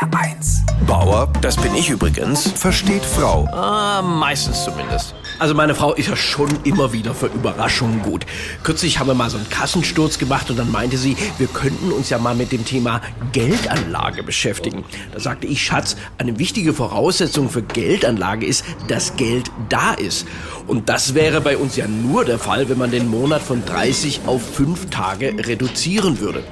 HR1. Bauer, das bin ich übrigens. Versteht Frau. Ah, meistens zumindest. Also meine Frau ist ja schon immer wieder für Überraschungen gut. Kürzlich haben wir mal so einen Kassensturz gemacht und dann meinte sie, wir könnten uns ja mal mit dem Thema Geldanlage beschäftigen. Da sagte ich, Schatz, eine wichtige Voraussetzung für Geldanlage ist, dass Geld da ist. Und das wäre bei uns ja nur der Fall, wenn man den Monat von 30 auf 5 Tage reduzieren würde.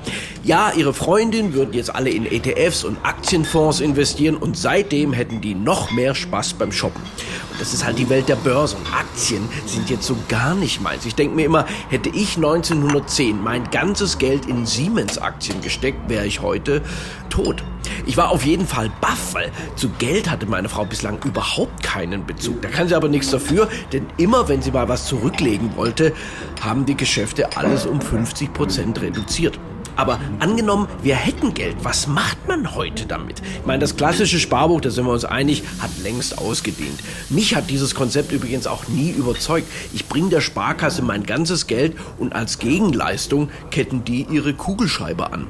Ja, ihre Freundin würden jetzt alle in ETFs und Aktienfonds investieren und seitdem hätten die noch mehr Spaß beim Shoppen. Und das ist halt die Welt der Börse und Aktien sind jetzt so gar nicht meins. Ich denke mir immer, hätte ich 1910 mein ganzes Geld in Siemens-Aktien gesteckt, wäre ich heute tot. Ich war auf jeden Fall baff, weil zu Geld hatte meine Frau bislang überhaupt keinen Bezug. Da kann sie aber nichts dafür, denn immer wenn sie mal was zurücklegen wollte, haben die Geschäfte alles um 50 Prozent reduziert. Aber angenommen, wir hätten Geld, was macht man heute damit? Ich meine, das klassische Sparbuch, da sind wir uns einig, hat längst ausgedehnt. Mich hat dieses Konzept übrigens auch nie überzeugt. Ich bringe der Sparkasse mein ganzes Geld und als Gegenleistung ketten die ihre Kugelschreiber an.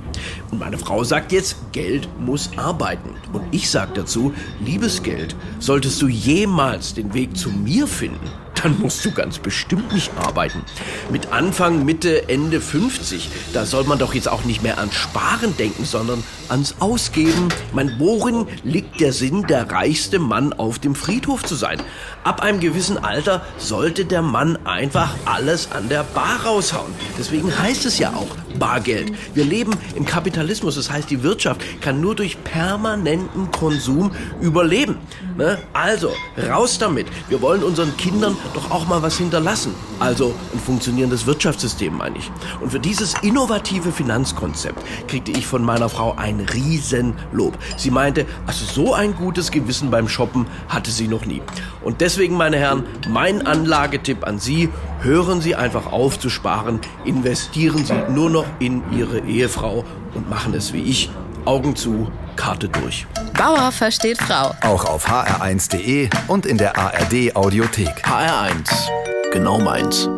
Und meine Frau sagt jetzt, Geld muss arbeiten. Und ich sage dazu, liebes Geld, solltest du jemals den Weg zu mir finden, dann musst du ganz bestimmt nicht arbeiten. Mit Anfang, Mitte, Ende 50, da soll man doch jetzt auch nicht mehr ans Sparen denken, sondern ans Ausgeben. Mein, worin liegt der Sinn, der reichste Mann auf dem Friedhof zu sein? Ab einem gewissen Alter sollte der Mann einfach alles an der Bar raushauen. Deswegen heißt es ja auch Bargeld. Wir leben im Kapitalismus, das heißt, die Wirtschaft kann nur durch permanenten Konsum überleben. Ne? Also, raus damit. Wir wollen unseren Kindern doch auch mal was hinterlassen. Also ein funktionierendes Wirtschaftssystem, meine ich. Und für dieses innovative Finanzkonzept kriegte ich von meiner Frau ein Riesenlob. Sie meinte, also so ein gutes Gewissen beim Shoppen hatte sie noch nie. Und deswegen, meine Herren, mein Anlagetipp an Sie, hören Sie einfach auf zu sparen, investieren Sie nur noch in Ihre Ehefrau und machen es wie ich. Augen zu, Karte durch. Bauer versteht Frau. Auch auf hr1.de und in der ARD Audiothek. HR1, genau meins.